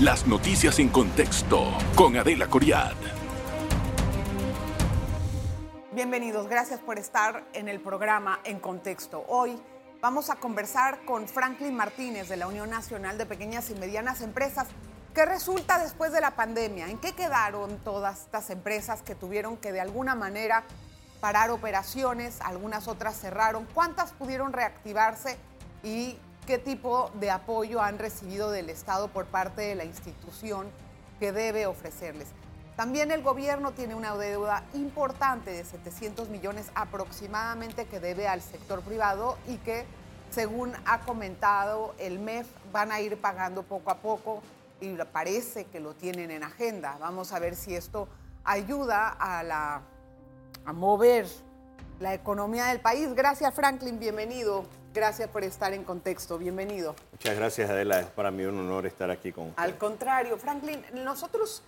Las noticias en contexto con Adela Coriad. Bienvenidos, gracias por estar en el programa En Contexto. Hoy vamos a conversar con Franklin Martínez de la Unión Nacional de Pequeñas y Medianas Empresas. ¿Qué resulta después de la pandemia? ¿En qué quedaron todas estas empresas que tuvieron que de alguna manera parar operaciones? Algunas otras cerraron. ¿Cuántas pudieron reactivarse? ¿Y qué tipo de apoyo han recibido del Estado por parte de la institución que debe ofrecerles? También el gobierno tiene una deuda importante de 700 millones aproximadamente que debe al sector privado y que, según ha comentado el MEF, van a ir pagando poco a poco y parece que lo tienen en agenda. Vamos a ver si esto ayuda a, la, a mover la economía del país. Gracias, Franklin, bienvenido. Gracias por estar en contexto, bienvenido. Muchas gracias, Adela. Es para mí un honor estar aquí con usted. Al contrario, Franklin, nosotros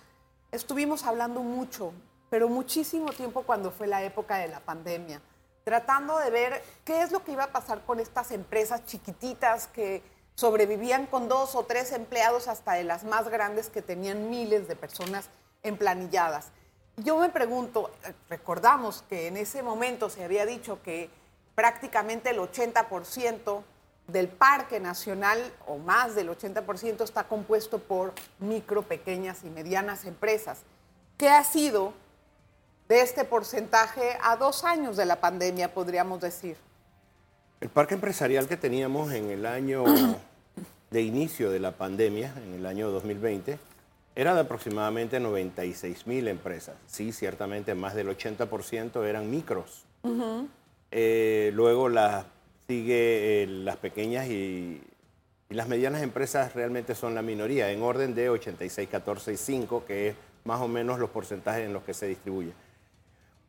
estuvimos hablando mucho, pero muchísimo tiempo cuando fue la época de la pandemia, tratando de ver qué es lo que iba a pasar con estas empresas chiquititas que sobrevivían con dos o tres empleados hasta de las más grandes que tenían miles de personas emplanilladas. Yo me pregunto, recordamos que en ese momento se había dicho que prácticamente el 80% del parque nacional o más del 80% está compuesto por micro, pequeñas y medianas empresas. ¿Qué ha sido de este porcentaje a dos años de la pandemia, podríamos decir? El parque empresarial que teníamos en el año de inicio de la pandemia, en el año 2020, era de aproximadamente 96 mil empresas. Sí, ciertamente más del 80% eran micros. Eh, luego las sigue eh, las pequeñas y, las medianas empresas realmente son la minoría, en orden de 86, 14 y 5, que es más o menos los porcentajes en los que se distribuye.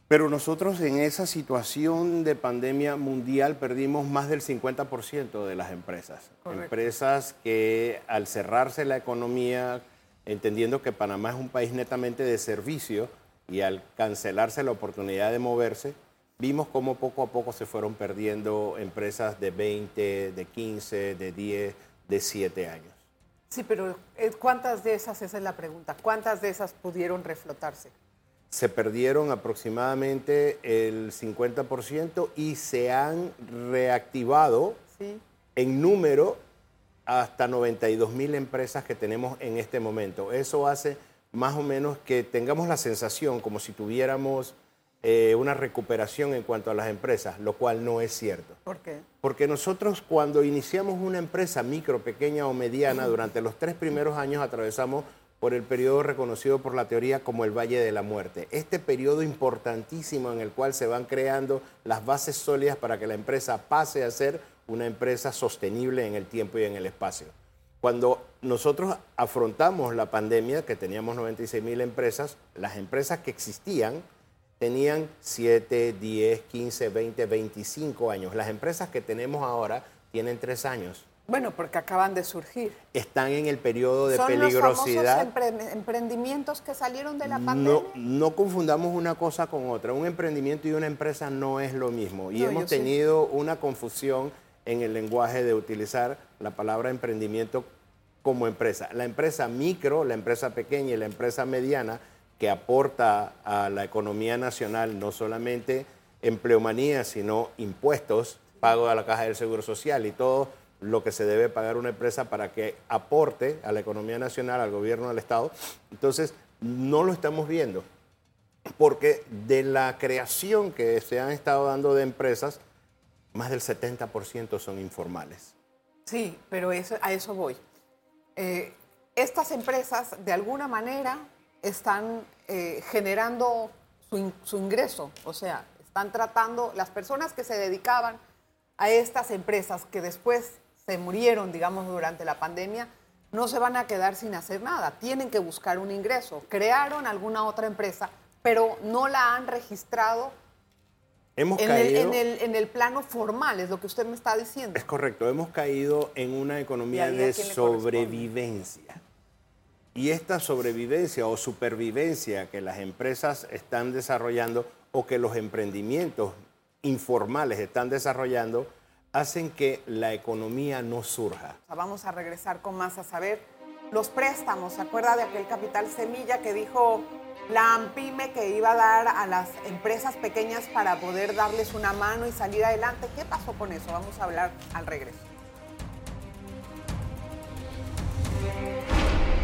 Pero nosotros en esa situación de pandemia mundial perdimos más del 50% de las empresas. Empresas que al cerrarse la economía, entendiendo que Panamá es un país netamente de servicio y al cancelarse la oportunidad de moverse, vimos cómo poco a poco se fueron perdiendo empresas de 20, de 15, de 10, de 7 años. Sí, pero eh, ¿cuántas de esas, esa es la pregunta, cuántas de esas pudieron reflotarse? Se perdieron aproximadamente el 50% y se han reactivado en número hasta 92 mil empresas que tenemos en este momento. Eso hace más o menos que tengamos la sensación como si tuviéramos eh, una recuperación en cuanto a las empresas, lo cual no es cierto. ¿Por qué? Porque nosotros cuando iniciamos una empresa micro, pequeña o mediana, durante los tres primeros años atravesamos por el periodo reconocido por la teoría como el Valle de la Muerte. Este periodo importantísimo en el cual se van creando las bases sólidas para que la empresa pase a ser una empresa sostenible en el tiempo y en el espacio. Cuando nosotros afrontamos la pandemia, que teníamos 96 mil empresas, las empresas que existían, tenían 7, 10, 15, 20, 25 años. Las empresas que tenemos ahora tienen 3 años. Bueno, porque acaban de surgir. Están en el periodo de peligrosidad. Los famosos emprendimientos que salieron de la pandemia. No, no confundamos una cosa con otra. Un emprendimiento y una empresa no es lo mismo. Y hemos tenido una confusión en el lenguaje de utilizar la palabra emprendimiento como empresa. La empresa micro, la empresa pequeña y la empresa mediana que aporta a la economía nacional no solamente empleomanía, sino impuestos, pago a la caja del Seguro Social y todo lo que se debe pagar una empresa para que aporte a la economía nacional, al gobierno, al Estado. Entonces, no lo estamos viendo, porque de la creación que se han estado dando de empresas, más del 70% son informales. Sí, pero eso, a eso voy. Eh, estas empresas, de alguna manera, están eh, generando su, ingreso, o sea, están tratando, las personas que se dedicaban a estas empresas que después se murieron, digamos, durante la pandemia, no se van a quedar sin hacer nada, tienen que buscar un ingreso. Crearon alguna otra empresa, pero no la han registrado hemos en, caído, el, en, el, en, el, plano formal, es lo que usted me está diciendo. Es correcto, hemos caído en una economía de sobrevivencia. Y esta sobrevivencia o supervivencia que las empresas están desarrollando o que los emprendimientos informales están desarrollando hacen que la economía no surja. Vamos a regresar con más a saber los préstamos. ¿Se acuerda de aquel capital semilla que dijo la AMPIME que iba a dar a las empresas pequeñas para poder darles una mano y salir adelante? ¿Qué pasó con eso? Vamos a hablar al regreso.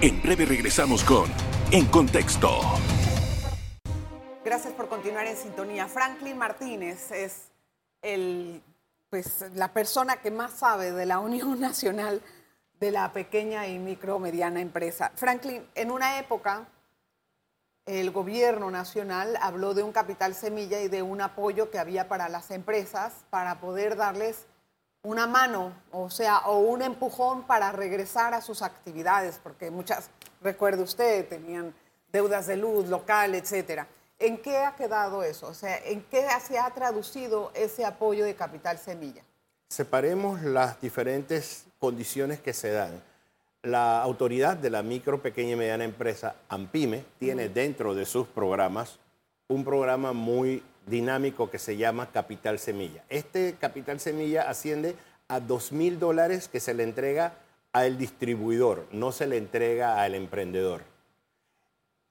En breve regresamos con En Contexto. Gracias por continuar en sintonía. Franklin Martínez es el, pues, la persona que más sabe de la Unión Nacional de la Pequeña y Micro Mediana Empresa. Franklin, en una época el gobierno nacional habló de un capital semilla y de un apoyo que había para las empresas para poder darles una mano, o sea, o un empujón para regresar a sus actividades, porque muchas, recuerde usted, tenían deudas de luz local, etcétera. ¿En qué ha quedado eso? O sea, ¿en qué se ha traducido ese apoyo de capital semilla? Separemos las diferentes condiciones que se dan. La autoridad de la micro, pequeña y mediana empresa, AMPIME, tiene dentro de sus programas un programa muy dinámico que se llama Capital Semilla. Este Capital Semilla asciende a 2 mil dólares que se le entrega al distribuidor, no se le entrega al emprendedor.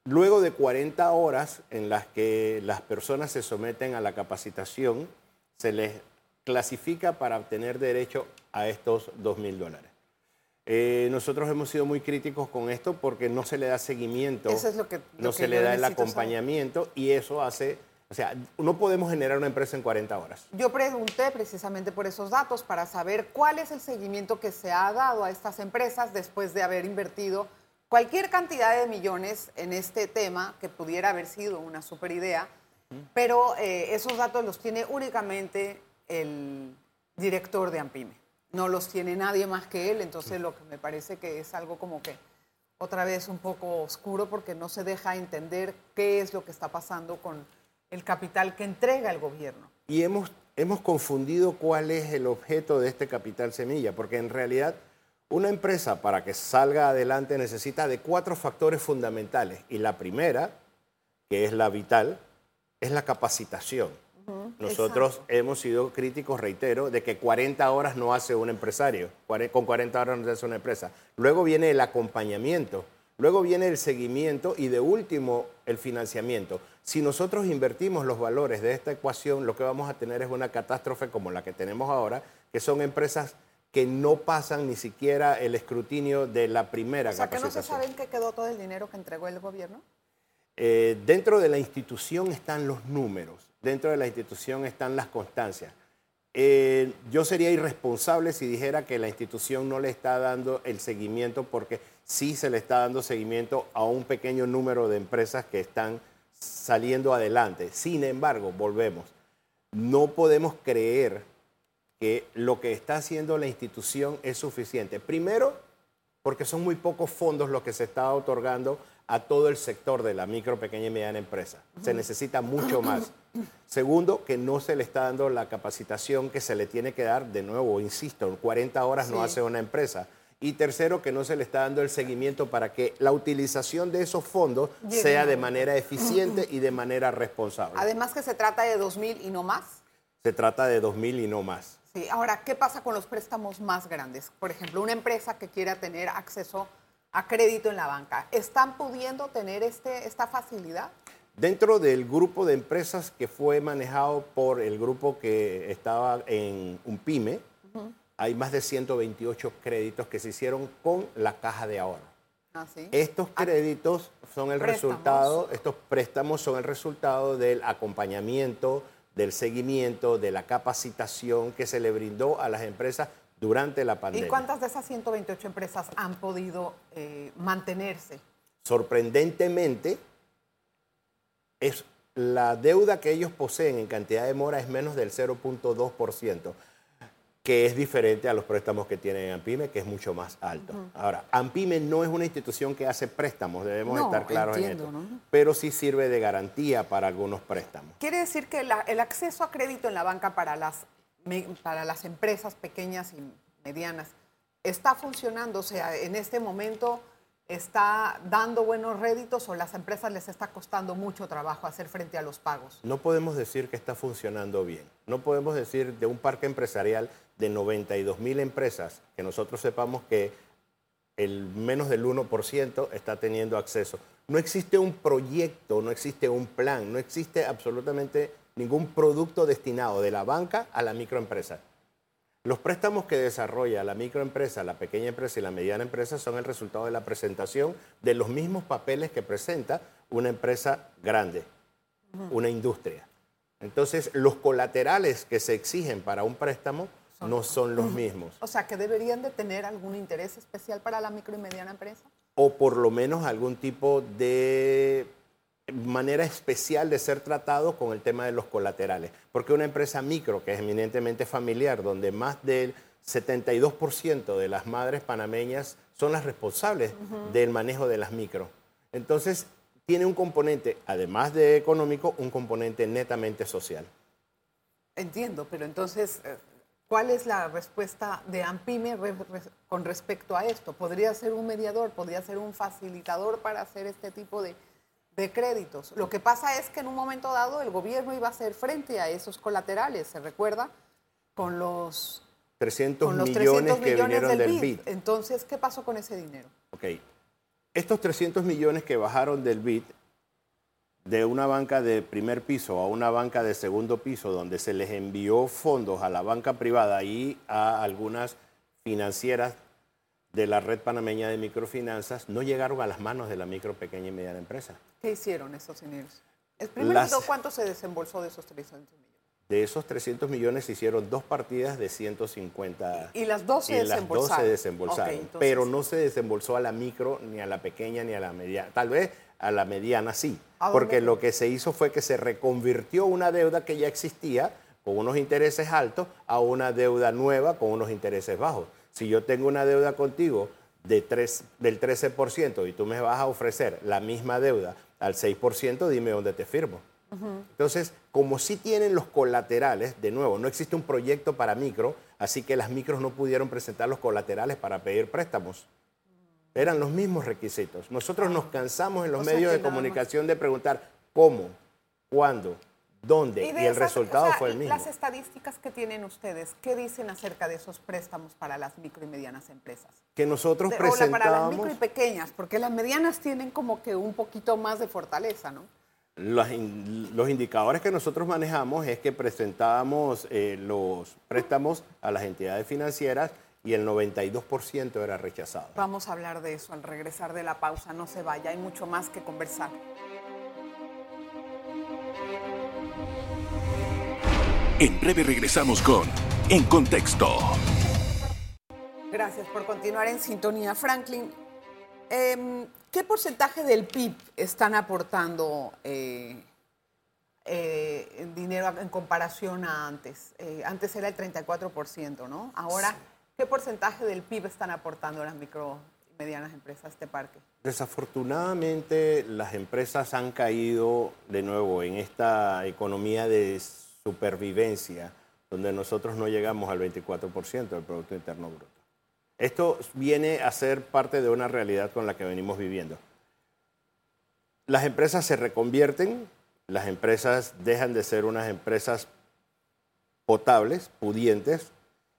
Luego de 40 horas en las que las personas se someten a la capacitación, se les clasifica para obtener derecho a estos 2 mil dólares. Eh, nosotros hemos sido muy críticos con esto porque no se le da seguimiento, no se le da el acompañamiento y eso hace, o sea, no podemos generar una empresa en 40 horas. Yo pregunté precisamente por esos datos para saber cuál es el seguimiento que se ha dado a estas empresas después de haber invertido cualquier cantidad de millones en este tema, que pudiera haber sido una super idea, pero eh, esos datos los tiene únicamente el director de AMPIME no los tiene nadie más que él, entonces lo que me parece que es algo como que otra vez un poco oscuro porque no se deja entender qué es lo que está pasando con el capital que entrega el gobierno. Y hemos, hemos confundido cuál es el objeto de este capital semilla, porque en realidad una empresa para que salga adelante necesita de cuatro factores fundamentales. Y la primera, que es la vital, es la capacitación. Nosotros hemos sido críticos, reitero, de que 40 horas no hace un empresario, con 40 horas no se hace una empresa. Luego viene el acompañamiento, luego viene el seguimiento y de último el financiamiento. Si nosotros invertimos los valores de esta ecuación, lo que vamos a tener es una catástrofe como la que tenemos ahora, que son empresas que no pasan ni siquiera el escrutinio de la primera o sea, ¿que no se sabe en qué quedó todo el dinero que entregó el gobierno? Eh, dentro de la institución están los números dentro de la institución están las constancias. Eh, yo sería irresponsable si dijera que la institución no le está dando el seguimiento porque sí se le está dando seguimiento a un pequeño número de empresas que están saliendo adelante. Sin embargo, volvemos, no podemos creer que lo que está haciendo la institución es suficiente. Primero, porque son muy pocos fondos los que se está otorgando a todo el sector de la micro, pequeña y mediana empresa. Se necesita mucho más. Segundo, que no se le está dando la capacitación que se le tiene que dar, de nuevo, insisto, 40 horas no hace una empresa. Y tercero, que no se le está dando el seguimiento para que la utilización de esos fondos sea de manera eficiente y de manera responsable. Además que se trata de 2.000 y no más. Se trata de 2.000 y no más. Sí, ahora, ¿qué pasa con los préstamos más grandes? Por ejemplo, una empresa que quiera tener acceso a crédito en la banca. ¿Están pudiendo tener este, esta facilidad? Dentro del grupo de empresas que fue manejado por el grupo que estaba en un pyme, hay más de 128 créditos que se hicieron con la caja de ahorro. Ah, estos ah, créditos son el resultado, estos préstamos son el resultado del acompañamiento, del seguimiento, de la capacitación que se le brindó a las empresas durante la pandemia. ¿Y cuántas de esas 128 empresas han podido eh, mantenerse? Sorprendentemente, es la deuda que ellos poseen en cantidad de mora es menos del 0.2%, que es diferente a los préstamos que tienen AMPIME, que es mucho más alto. Ahora, AMPIME no es una institución que hace préstamos, debemos estar claros en esto, pero sí sirve de garantía para algunos préstamos. Quiere decir que el acceso a crédito en la banca para las para las empresas pequeñas y medianas está funcionando? O sea, en este momento está dando buenos réditos o las empresas les está costando mucho trabajo hacer frente a los pagos? No podemos decir que está funcionando bien. No podemos decir de un parque empresarial de 92 mil empresas que nosotros sepamos que el menos del 1% está teniendo acceso. No existe un proyecto, no existe un plan, no existe absolutamente ningún producto destinado de la banca a la microempresa. Los préstamos que desarrolla la microempresa, la pequeña empresa y la mediana empresa son el resultado de la presentación de los mismos papeles que presenta una empresa grande, una industria. Entonces, los colaterales que se exigen para un préstamo no son los mismos. O sea, que deberían de tener algún interés especial para la micro y mediana empresa. O por lo menos algún tipo de manera especial de ser tratado con el tema de los colaterales. Porque una empresa micro, que es eminentemente familiar, donde más del 72% de las madres panameñas son las responsables del manejo de las micro. Entonces, tiene un componente, además de económico, un componente netamente social. Entiendo, pero entonces, eh, ¿cuál es la respuesta de AMPIME con respecto a esto? ¿Podría ser un mediador, podría ser un facilitador para hacer este tipo de, créditos? Lo que pasa es que en un momento dado el gobierno iba a hacer frente a esos colaterales, ¿se recuerda? Con los 300, millones, que vinieron del, BID. Entonces, ¿qué pasó con ese dinero? Ok. Estos 300 millones que bajaron del BID de una banca de primer piso a una banca de segundo piso, donde se les envió fondos a la banca privada y a algunas financieras de la red panameña de microfinanzas, no llegaron a las manos de la micro, pequeña y mediana empresa. ¿Qué hicieron esos dineros? Primer ¿cuánto se desembolsó de esos 300 millones? De esos 300 millones se hicieron dos partidas de 150. Y, las dos se desembolsaron. Las dos se desembolsaron, pero no se desembolsó a la micro, ni a la pequeña, ni a la mediana. Tal vez a la mediana sí, porque lo que se hizo fue que se reconvirtió una deuda que ya existía con unos intereses altos a una deuda nueva con unos intereses bajos. Si yo tengo una deuda contigo de 3, del 13% y tú me vas a ofrecer la misma deuda al 6%, dime dónde te firmo. Entonces, como sí tienen los colaterales, de nuevo, no existe un proyecto para micro, así que las micros no pudieron presentar los colaterales para pedir préstamos. Eran los mismos requisitos. Nosotros nos cansamos en los medios de comunicación de preguntar cómo, cuándo, dónde, y, el resultado fue el mismo. Las estadísticas que tienen ustedes, ¿qué dicen acerca de esos préstamos para las micro y medianas empresas? Que nosotros presentamos... para las micro y pequeñas, porque las medianas tienen como que un poquito más de fortaleza, ¿no? Los, indicadores que nosotros manejamos es que presentábamos eh, los préstamos a las entidades financieras y el 92% era rechazado. Vamos a hablar de eso al regresar de la pausa. No se vaya, hay mucho más que conversar. En breve regresamos con En Contexto. Gracias por continuar en sintonía, Franklin. Em, ¿Qué porcentaje del PIB están aportando eh, eh, dinero en comparación a antes? Eh, antes era el 34%, ¿no? Ahora... ¿Qué porcentaje del PIB están aportando las micro y medianas empresas a este parque? Desafortunadamente, las empresas han caído de nuevo en esta economía de supervivencia, donde nosotros no llegamos al 24% del Producto Interno Bruto. Esto viene a ser parte de una realidad con la que venimos viviendo. Las empresas se reconvierten, las empresas dejan de ser unas empresas potables, pudientes,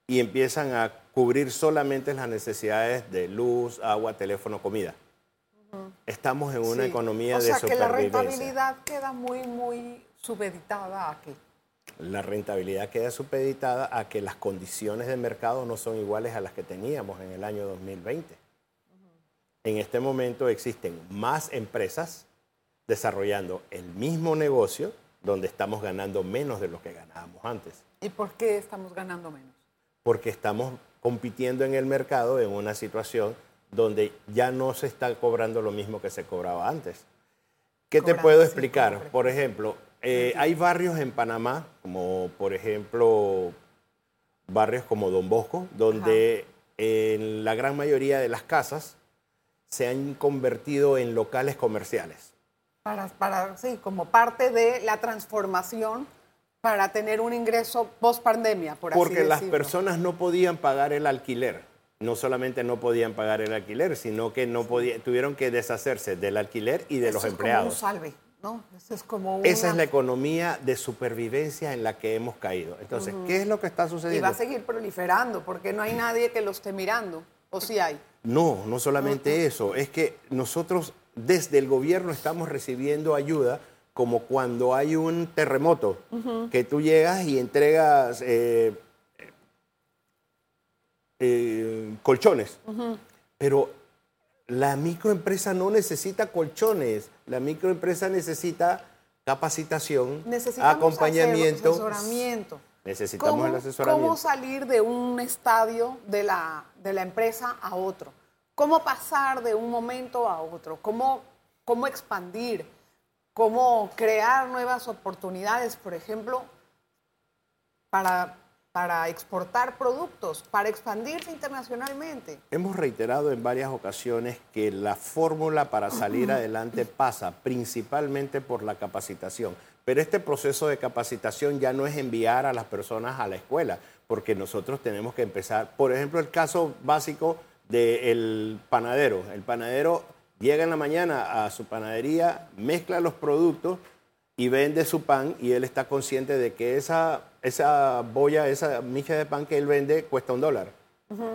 y empiezan a cubrir solamente las necesidades de luz, agua, teléfono, comida. Estamos en una economía de supervivencia. O sea, que la rentabilidad queda muy, muy supeditada a qué? La rentabilidad queda supeditada a que las condiciones de mercado no son iguales a las que teníamos en el año 2020. En este momento existen más empresas desarrollando el mismo negocio donde estamos ganando menos de lo que ganábamos antes. ¿Y por qué estamos ganando menos? Porque estamos compitiendo en el mercado en una situación donde ya no se está cobrando lo mismo que se cobraba antes. ¿Qué te puedo explicar? Por ejemplo, eh, hay barrios en Panamá, como por ejemplo barrios como Don Bosco, donde en la gran mayoría de las casas se han convertido en locales comerciales. Para, para, sí, como parte de la transformación para tener un ingreso post pandemia, por así Porque las personas no podían pagar el alquiler. No solamente no podían pagar el alquiler, sino que no podían, tuvieron que deshacerse del alquiler y de los empleados. Como un salve, ¿no? es como Esa es la economía de supervivencia en la que hemos caído. Entonces, ¿qué es lo que está sucediendo? Y va a seguir proliferando, porque no hay nadie que lo esté mirando. ¿O sí hay? No, no solamente eso, es que nosotros desde el gobierno estamos recibiendo ayuda como cuando hay un terremoto, que tú llegas y entregas eh, eh, colchones. Pero la microempresa no necesita colchones, la microempresa necesita capacitación, acompañamiento. Asesoramiento. Necesitamos el asesoramiento. ¿Cómo salir de un estadio de la, de la empresa a otro? ¿Cómo pasar de un momento a otro? ¿Cómo, cómo expandir? cómo crear nuevas oportunidades, por ejemplo, para, para exportar productos, para expandirse internacionalmente. Hemos reiterado en varias ocasiones que la fórmula para salir adelante pasa principalmente por la capacitación. Pero este proceso de capacitación ya no es enviar a las personas a la escuela, porque nosotros tenemos que empezar, por ejemplo, el caso básico del panadero. El panadero llega en la mañana a su panadería, mezcla los productos y vende su pan y él está consciente de que esa, esa boya, esa mija de pan que él vende cuesta un dólar.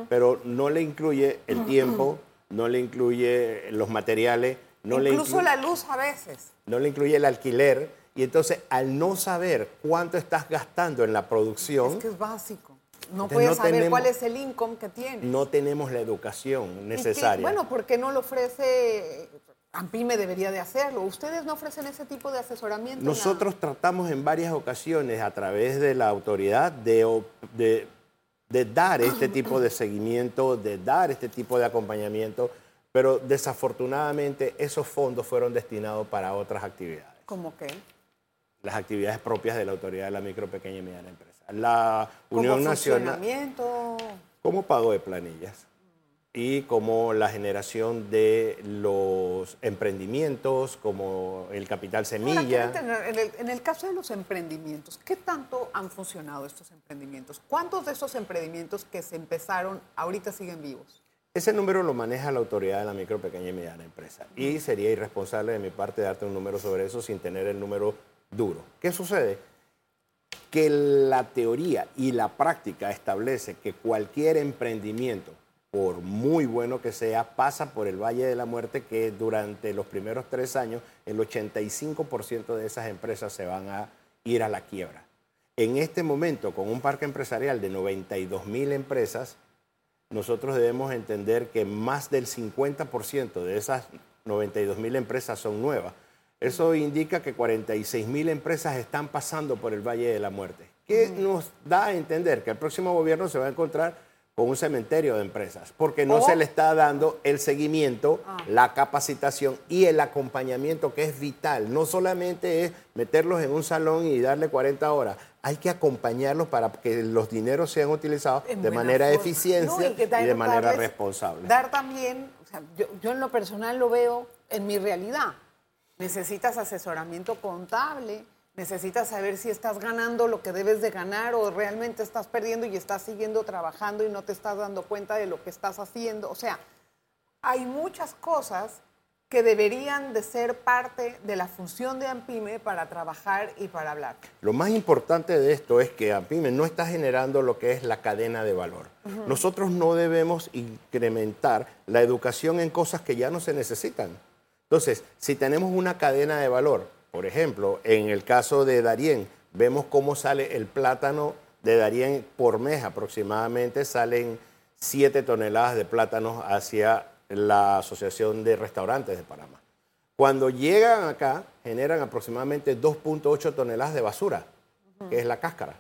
Pero no le incluye el tiempo, no le incluye los materiales, no Incluso le la luz a veces. No le incluye el alquiler. Y entonces, al no saber cuánto estás gastando en la producción... Es que es básico. No puedes saber cuál es el income que tiene. No tenemos la educación necesaria. bueno, ¿por qué no lo ofrece? AMPIME debería de hacerlo. ¿Ustedes no ofrecen ese tipo de asesoramiento? Nosotros tratamos en varias ocasiones a través de la autoridad de, de, de dar este tipo de seguimiento, de dar este tipo de acompañamiento, pero desafortunadamente esos fondos fueron destinados para otras actividades. ¿Cómo qué? Las actividades propias de la autoridad de la micro, pequeña y mediana empresa la Unión Nacional. Como pago de planillas y como la generación de los emprendimientos, como el capital semilla. en, el, caso de los emprendimientos, ¿qué tanto han funcionado estos emprendimientos? ¿Cuántos de esos emprendimientos que se empezaron ahorita siguen vivos? Ese número lo maneja la autoridad de la micro, pequeña y mediana empresa. Y sería irresponsable de mi parte darte un número sobre eso sin tener el número duro. ¿Qué sucede? que la teoría y la práctica establece que cualquier emprendimiento, por muy bueno que sea, pasa por el Valle de la Muerte, que durante los primeros tres años el 85% de esas empresas se van a ir a la quiebra. En este momento, con un parque empresarial de 92 mil empresas, nosotros debemos entender que más del 50% de esas 92 mil empresas son nuevas. Eso indica que 46 mil empresas están pasando por el Valle de la Muerte. ¿Qué nos da a entender? Que el próximo gobierno se va a encontrar con un cementerio de empresas, porque no se le está dando el seguimiento, ah. la capacitación y el acompañamiento que es vital. No solamente es meterlos en un salón y darle 40 horas, hay que acompañarlos para que los dineros sean utilizados de manera eficiencia y, de manera responsable. Dar también, yo en lo personal lo veo en mi realidad necesitas asesoramiento contable, necesitas saber si estás ganando lo que debes de ganar o realmente estás perdiendo y estás siguiendo trabajando y no te estás dando cuenta de lo que estás haciendo. O sea, hay muchas cosas que deberían de ser parte de la función de AMPIME para trabajar y para hablar. Lo más importante de esto es que AMPIME no está generando lo que es la cadena de valor. Nosotros no debemos incrementar la educación en cosas que ya no se necesitan. Entonces, si tenemos una cadena de valor, por ejemplo, en el caso de Darien, vemos cómo sale el plátano de Darien por mes aproximadamente, salen 7 toneladas de plátanos hacia la Asociación de Restaurantes de Panamá. Cuando llegan acá, generan aproximadamente 2.8 toneladas de basura, que es la cáscara.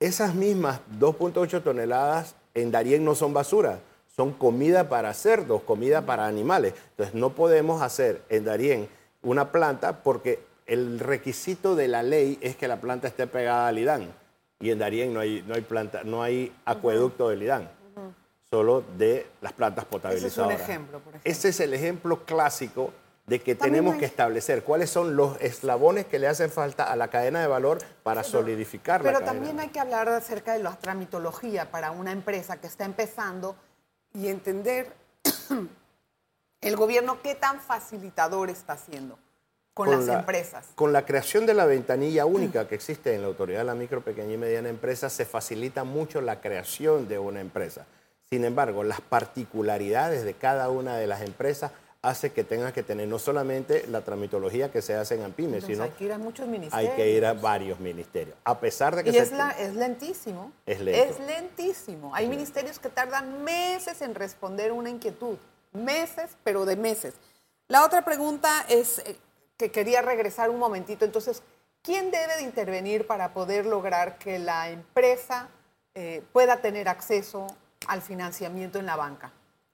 Esas mismas 2.8 toneladas en Darien no son basura, son comida para cerdos, comida para animales. Entonces no podemos hacer en Darién una planta porque el requisito de la ley es que la planta esté pegada al IDAN. Y en Darién no hay, no hay, planta, no hay acueducto del IDAN, solo de las plantas potabilizadoras. Ese es un ejemplo, por ejemplo. Ese es el ejemplo clásico de que tenemos que establecer cuáles son los eslabones que le hacen falta a la cadena de valor para solidificar la cadena. Pero también hay que hablar acerca de la tramitología para una empresa que está empezando y entender el gobierno qué tan facilitador está haciendo con, las empresas. Con la creación de la ventanilla única que existe en la Autoridad de la Micro, Pequeña y Mediana Empresa, se facilita mucho la creación de una empresa. Sin embargo, las particularidades de cada una de las empresas hace que tengan que tener no solamente la tramitología que se hace en AMPIME, sino hay que ir a muchos ministerios. hay que ir a varios ministerios. A pesar de que y se es, la, es lentísimo. Es lento. Es lentísimo. Hay ministerios que tardan meses en responder una inquietud. Meses, pero de meses. La otra pregunta es eh, que quería regresar un momentito. Entonces, ¿quién debe de intervenir para poder lograr que la empresa eh, pueda tener acceso al financiamiento en la banca?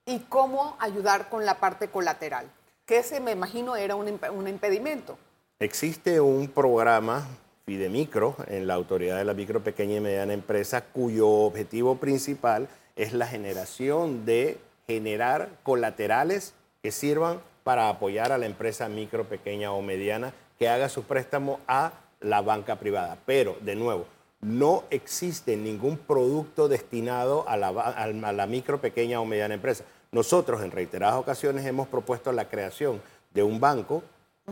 y cómo ayudar con la parte colateral, que ese me imagino era un, un impedimento. Existe un programa Fidemicro en la Autoridad de la Micro, Pequeña y Mediana Empresa cuyo objetivo principal es la generación de generar colaterales que sirvan para apoyar a la empresa micro, pequeña o mediana que haga su préstamo a la banca privada. Pero, de nuevo, no existe ningún producto destinado a la, a la micro, pequeña o mediana empresa. Nosotros en reiteradas ocasiones hemos propuesto la creación de un banco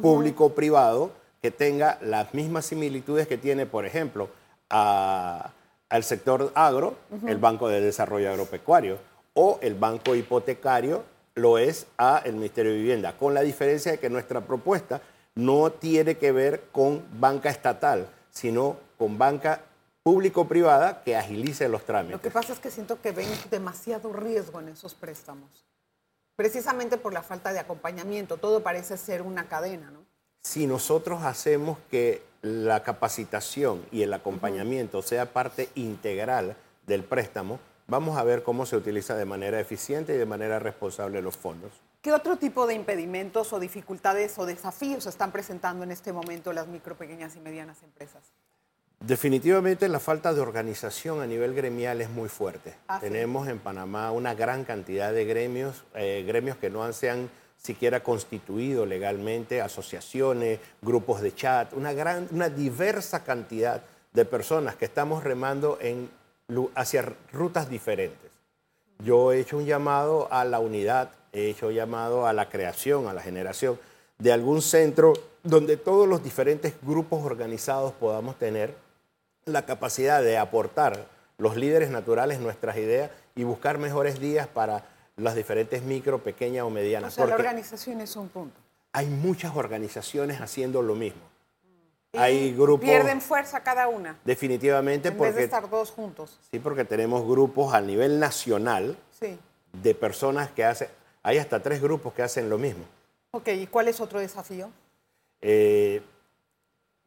público-privado que tenga las mismas similitudes que tiene, por ejemplo, al sector agro, el Banco de Desarrollo Agropecuario, o el banco hipotecario lo es a el Ministerio de Vivienda, con la diferencia de que nuestra propuesta no tiene que ver con banca estatal, sino con banca público-privada que agilice los trámites. Lo que pasa es que siento que ven demasiado riesgo en esos préstamos, precisamente por la falta de acompañamiento. Todo parece ser una cadena, ¿no? Si nosotros hacemos que la capacitación y el acompañamiento sea parte integral del préstamo, vamos a ver cómo se utiliza de manera eficiente y de manera responsable los fondos. ¿Qué otro tipo de impedimentos o dificultades o desafíos están presentando en este momento las micro, pequeñas y medianas empresas? Definitivamente la falta de organización a nivel gremial es muy fuerte. Ah, Tenemos en Panamá una gran cantidad de gremios, eh, gremios que no se han siquiera constituido legalmente, asociaciones, grupos de chat, una, gran, una diversa cantidad de personas que estamos remando en, hacia rutas diferentes. Yo he hecho un llamado a la unidad, he hecho un llamado a la creación, a la generación de algún centro donde todos los diferentes grupos organizados podamos tener la capacidad de aportar los líderes naturales nuestras ideas y buscar mejores días para las diferentes micro, pequeñas o medianas. O sea, la organización es un punto. Hay muchas organizaciones haciendo lo mismo. Hay grupos... Pierden fuerza cada una. Definitivamente en porque... Vez de estar todos juntos. Sí, porque tenemos grupos a nivel nacional de personas que hacen... Hay hasta tres grupos que hacen lo mismo. Ok, ¿y cuál es otro desafío? Eh,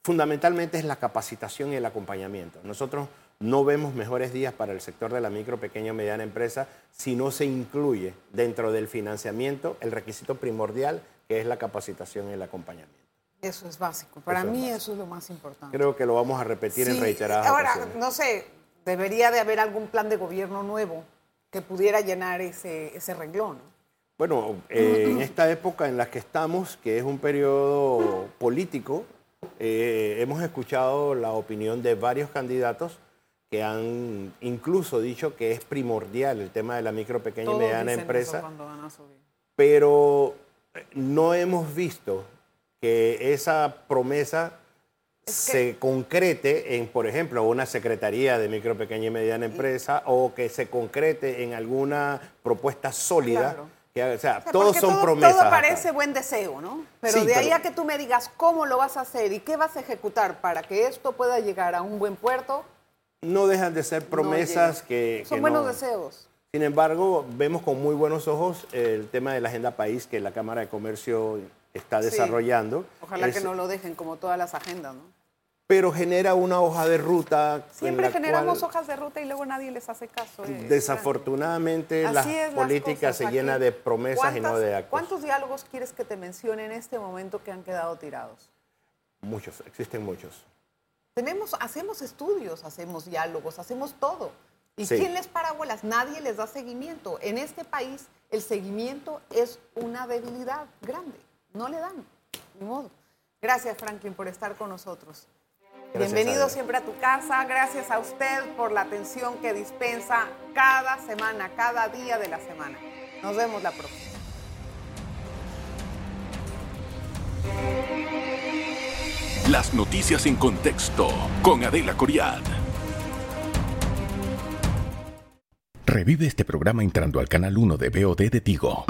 fundamentalmente es la capacitación y el acompañamiento. Nosotros no vemos mejores días para el sector de la micro, pequeña y mediana empresa si no se incluye dentro del financiamiento el requisito primordial que es la capacitación y el acompañamiento. Eso es básico. Para mí eso es lo más importante. Creo que lo vamos a repetir en reiteradas Ahora, no sé, debería de haber algún plan de gobierno nuevo que pudiera llenar ese, ese renglón. Bueno, eh, en esta época en la que estamos, que es un periodo político, eh, hemos escuchado la opinión de varios candidatos que han incluso dicho que es primordial el tema de la micro, pequeña y mediana empresa, pero eh, no hemos visto que esa promesa se concrete en, por ejemplo, una secretaría de micro, pequeña y mediana empresa o que se concrete en alguna propuesta sólida o sea, todos son promesas. Todo parece buen deseo, ¿no? Pero de ahí a que tú me digas cómo lo vas a hacer y qué vas a ejecutar para que esto pueda llegar a un buen puerto. No dejan de ser promesas que... Son buenos deseos. Sin embargo, vemos con muy buenos ojos el tema de la agenda país que la Cámara de Comercio está desarrollando. Ojalá que no lo dejen como todas las agendas, ¿no? pero genera una hoja de ruta. Siempre generamos hojas de ruta y luego nadie les hace caso. Eh, desafortunadamente la política se llena de promesas y no de actos. ¿Cuántos diálogos quieres que te mencione en este momento que han quedado tirados? Muchos, existen muchos. Tenemos, hacemos estudios, hacemos diálogos, hacemos todo. ¿Y quién les paraguas? Nadie les da seguimiento. En este país el seguimiento es una debilidad grande. No le dan, ni modo. Gracias, Franklin, por estar con nosotros. Bienvenido siempre a tu casa. Gracias a usted por la atención que dispensa cada semana, cada día de la semana. Nos vemos la próxima. Las noticias en contexto con Adela Coriad. Revive este programa entrando al canal 1 de BOD de Tigo.